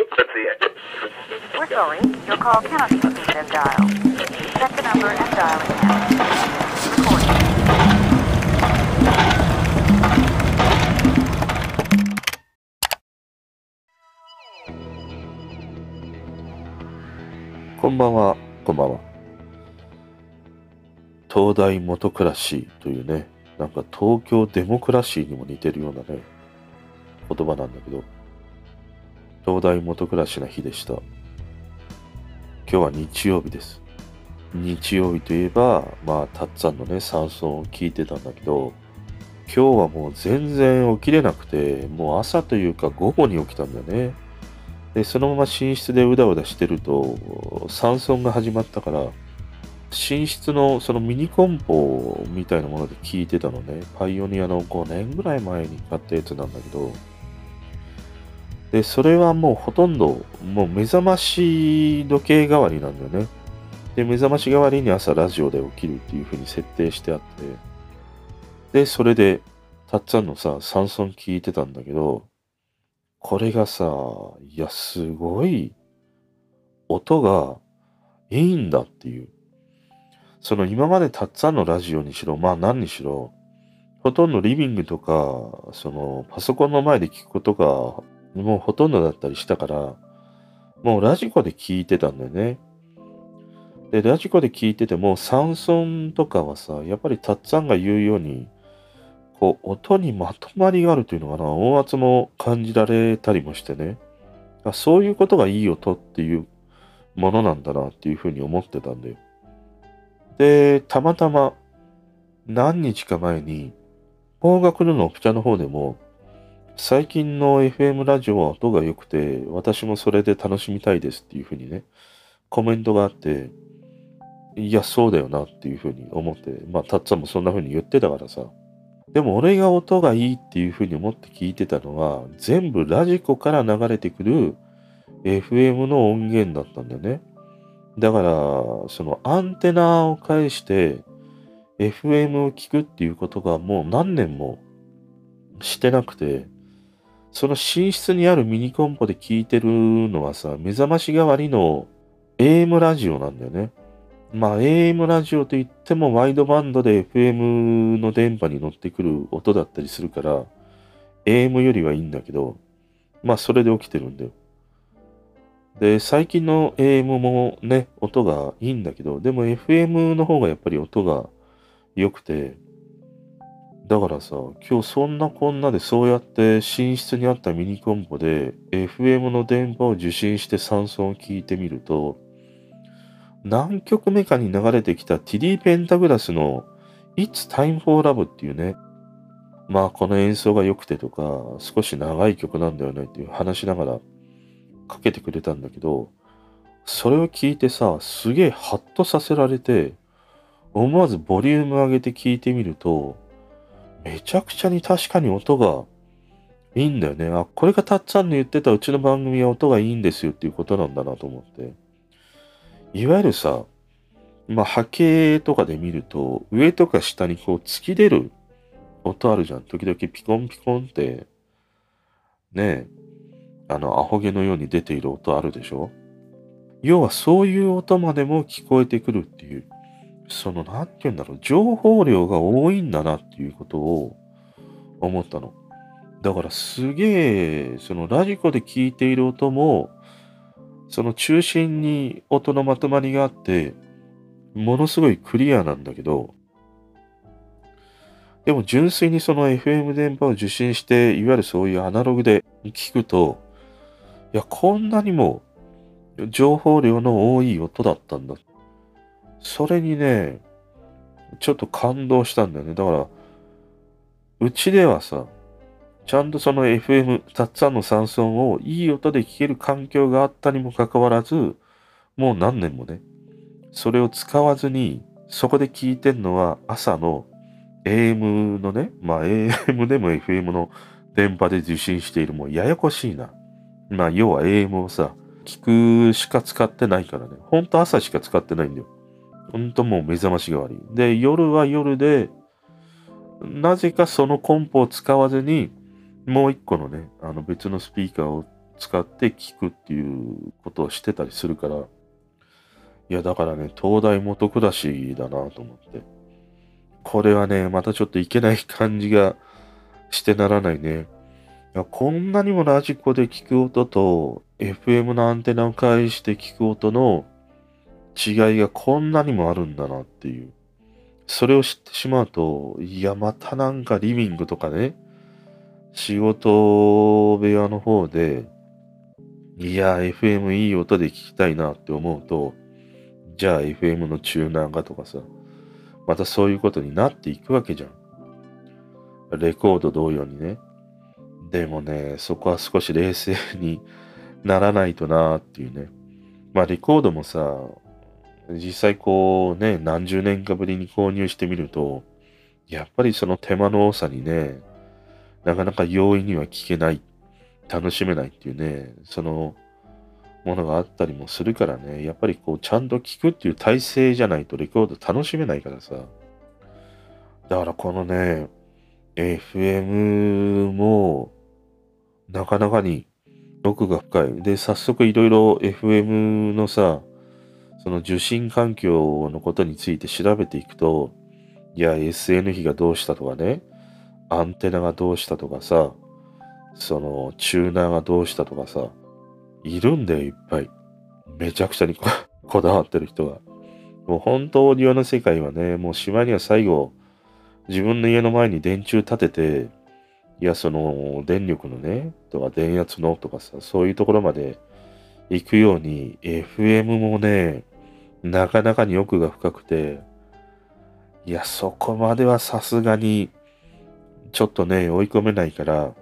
We're sorry, your call cannot be received as dialed. Check the number and dial it now. Recording. こんばんは、こんばんは。東大モトクラシーというね、なんか東京デモクラシーにも似てるようなね、言葉なんだけど、東大モトクラシーな日でした。今日は日曜日です。日曜日といえば、まあ、たっつぁんのね、山村を聞いてたんだけど、今日はもう全然起きれなくて、もう朝というか午後に起きたんだよね。で、そのまま寝室でうだうだしてると、山村が始まったから、寝室のそのミニコンポみたいなもので聞いてたのね。パイオニアの5年ぐらい前に買ったやつなんだけど、で、それはもうほとんど、もう目覚まし時計代わりなんだよね。で、目覚まし代わりに朝ラジオで起きるっていう風に設定してあって、で、それで、たっつぁんのさ、山村聞いてたんだけど、これがさ、いや、すごい、音がいいんだっていう。その今までたっつぁんのラジオにしろ、まあ何にしろ、ほとんどリビングとか、そのパソコンの前で聞くことが、もうほとんどだったりしたから、もうラジコで聞いてたんだよね。で、ラジコで聞いてても、サンソンとかはさ、やっぱりたっつぁんが言うように、こう、音にまとまりがあるというのかな、音圧も感じられたりもしてね。そういうことがいい音っていうものなんだなっていうふうに思ってたんだよ。で、たまたま何日か前に、方角ののプチャの方でも、最近の FM ラジオは音が良くて、私もそれで楽しみたいですっていうふうにね、コメントがあって、いや、そうだよなっていうふうに思って、まあ、たっつぁんもそんなふうに言ってたからさ。でも俺が音がいいっていうふうに思って聞いてたのは、全部ラジコから流れてくる FM の音源だったんだよね。だから、そのアンテナを介して FM を聞くっていうことがもう何年もしてなくて、その寝室にあるミニコンポで聞いてるのはさ、目覚まし代わりの AM ラジオなんだよね。まあ AM ラジオといってもワイドバンドで FM の電波に乗ってくる音だったりするから、AM よりはいいんだけど、まあそれで起きてるんだよ。で、最近の AM もね、音がいいんだけど、でも FM の方がやっぱり音が良くて、だからさ、今日そんなこんなでそうやって寝室にあったミニコンポで FM の電波を受信して山村を聞いてみると、何曲目かに流れてきたティディ・ペンタグラスの It's Time for Love っていうね、まあこの演奏が良くてとか、少し長い曲なんだよねっていう話しながらかけてくれたんだけど、それを聞いてさ、すげえハッとさせられて、思わずボリューム上げて聞いてみると、めちゃくちゃに確かに音がいいんだよね。あ、これがたっつぁんの言ってたうちの番組は音がいいんですよっていうことなんだなと思って。いわゆるさ、まあ波形とかで見ると、上とか下にこう突き出る音あるじゃん。時々ピコンピコンって、ねえ、あの、アホ毛のように出ている音あるでしょ？要はそういう音までも聞こえてくるっていう、その、なんて言うんだろう、情報量が多いんだなっていうことを思ったの。だからすげえ、そのラジコで聞いている音も、その中心に音のまとまりがあって、ものすごいクリアなんだけど、でも純粋にその FM 電波を受信して、いわゆるそういうアナログで聞くと、いや、こんなにも情報量の多い音だったんだ。それにね、ちょっと感動したんだよね。だから、うちではさ、ちゃんとその FM、たっつぁんの山村をいい音で聞ける環境があったにもかかわらず、もう何年もね、それを使わずに、そこで聞いてんのは朝の AM のね、まあ AM でも FM の電波で受信している、もうややこしいな。まあ要は AM をさ、聞くしか使ってないからね。ほんと朝しか使ってないんだよ。ほんともう目覚まし代わり。で、夜は夜で、なぜかそのコンポを使わずに、もう一個のね、あの別のスピーカーを使って聞くっていうことをしてたりするから、いや、だからね、東大元暮らしだなと思って。これはね、またちょっといけない感じがしてならないね。いやこんなにもラジコで聞く音と FM のアンテナを介して聞く音の違いがこんなにもあるんだなっていう。それを知ってしまうと、いや、またなんかリビングとかね、仕事部屋の方で、いや、FM いい音で聞きたいなって思うと、じゃあ FM のチューナーがとかさ、またそういうことになっていくわけじゃん。レコード同様にね。でもね、そこは少し冷静にならないとなーっていうね。まあレコードもさ、実際こうね、何十年かぶりに購入してみると、やっぱりその手間の多さにね、なかなか容易には聞けない、楽しめないっていうね、そのものがあったりもするからね、やっぱりこうちゃんと聞くっていう体制じゃないとレコード楽しめないからさ。だからこのね、FM もなかなかに奥が深い。で、早速いろいろ FM のさ、その受信環境のことについて調べていくと、いや、SN 比がどうしたとかね、アンテナがどうしたとかさ、その、チューナーがどうしたとかさ、いるんだよ、いっぱい。めちゃくちゃにこ だわってる人が。もう本当、オーディオの世界はね、もう島には最後、自分の家の前に電柱立てて、いや、その、電力のね、とか電圧のとかさ、そういうところまで行くように、FM もね、なかなかに奥が深くて、いや、そこまではさすがに、ちょっとね、追い込めないから、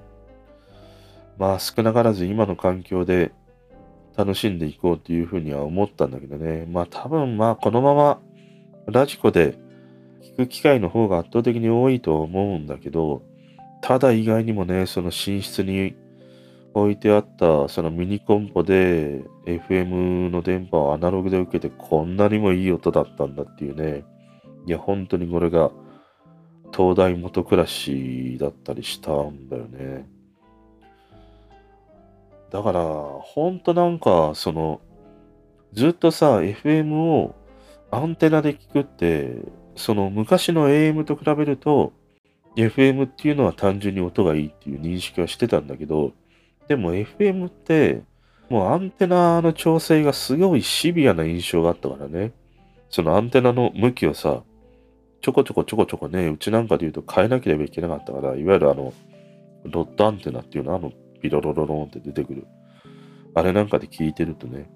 まあ少なからず今の環境で楽しんでいこうっていうふうには思ったんだけどね。まあ多分まあこのままラジコで聞く機会の方が圧倒的に多いと思うんだけど、ただ意外にもね、その寝室に置いてあったそのミニコンポで FM の電波をアナログで受けてこんなにもいい音だったんだっていうね。いや、本当にこれが東大元暮らしだったりしたんだよね。だから、ほんとなんか、その、ずっとさ、FM をアンテナで聞くって、その昔の AM と比べると、FM っていうのは単純に音がいいっていう認識はしてたんだけど、でも FM って、もうアンテナの調整がすごいシビアな印象があったからね。そのアンテナの向きをさ、ちょこちょこちょこちょこね、うちなんかで言うと変えなければいけなかったから、いわゆるあの、ロットアンテナっていうのはあの、ビロロロロンって出てくる。あれなんかで聞いてるとね。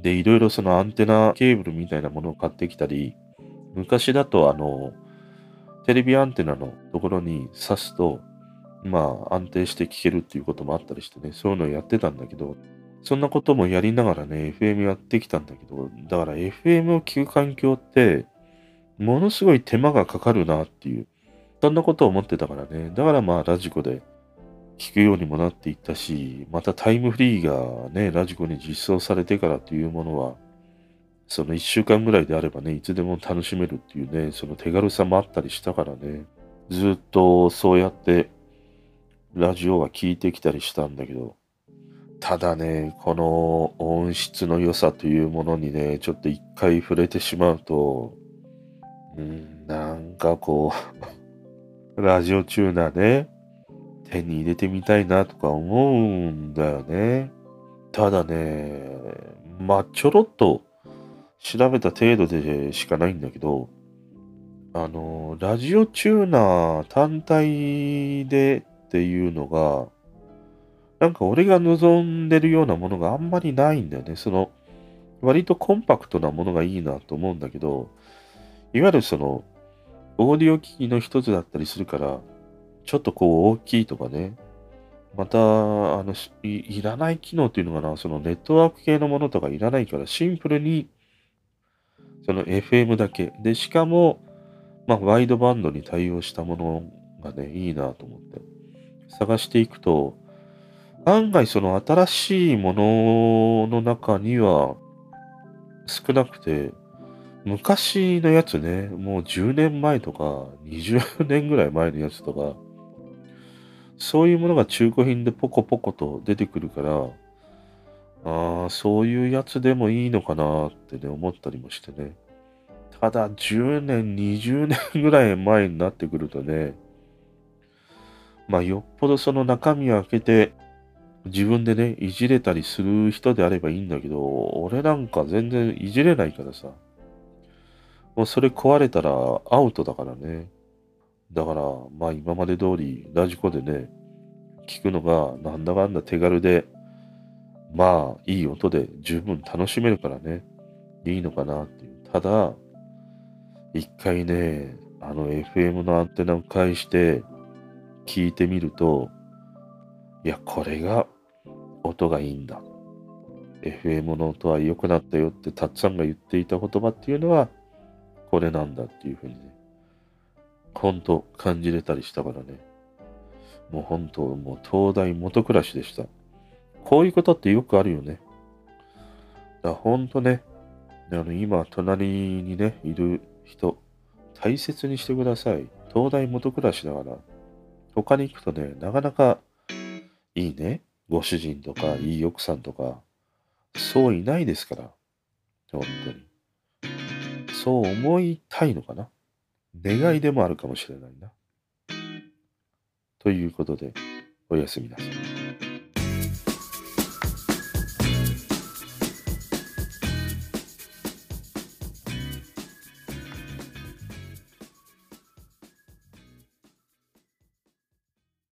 で、いろいろそのアンテナケーブルみたいなものを買ってきたり、昔だとあの、テレビアンテナのところに挿すと、まあ安定して聞けるっていうこともあったりしてね、そういうのをやってたんだけど、そんなこともやりながらね、FM やってきたんだけど、だから FM を聞く環境って、ものすごい手間がかかるなっていう、そんなことを思ってたからね。だからまあラジコで聞くようにもなっていったし、またタイムフリーがね、ラジコに実装されてからというものは、その1週間ぐらいであればね、いつでも楽しめるっていうね、その手軽さもあったりしたからね、ずっとそうやってラジオは聞いてきたりしたんだけど、ただね、この音質の良さというものにね、ちょっと一回触れてしまうと、うん、なんかこう ラジオチューナーね、手に入れてみたいなとか思うんだよね。ただね、まあちょろっと調べた程度でしかないんだけど、あの、ラジオチューナー単体でっていうのが、なんか俺が望んでるようなものがあんまりないんだよね。その、割とコンパクトなものがいいなと思うんだけど、いわゆるその、オーディオ機器の一つだったりするから、ちょっとこう大きいとかね、また、あのい、らない機能っていうのかな、そのネットワーク系のものとかいらないから、シンプルに、その FM だけ。で、しかも、まあ、ワイドバンドに対応したものがね、いいなと思って。探していくと、案外その新しいものの中には少なくて、昔のやつね、もう10年前とか20年ぐらい前のやつとか、そういうものが中古品でポコポコと出てくるから、ああ、そういうやつでもいいのかなってね、思ったりもしてね。ただ、10年、20年ぐらい前になってくるとね、まあ、よっぽどその中身を開けて、自分でね、いじれたりする人であればいいんだけど、俺なんか全然いじれないからさ。もうそれ壊れたらアウトだからね。だから、まあ今まで通りラジコでね、聞くのがなんだかんだ手軽で、まあいい音で十分楽しめるからね、いいのかなっていう。ただ、一回ね、あの FM のアンテナを介して聞いてみると、いや、これが音がいいんだ。FM の音は良くなったよってたっちゃんが言っていた言葉っていうのは、これなんだっていうふうにね、ほんと感じれたりしたからね。もう本当、もう東大元暮らしでした。こういうことってよくあるよね。だからほんとね、あの今、隣にね、いる人、大切にしてください。東大元暮らしだから。他に行くとね、なかなかいいね、ご主人とか、いい奥さんとか、そういないですから。本当に。そう思いたいのかな願いでもあるかもしれないな。ということで、おやすみなさい。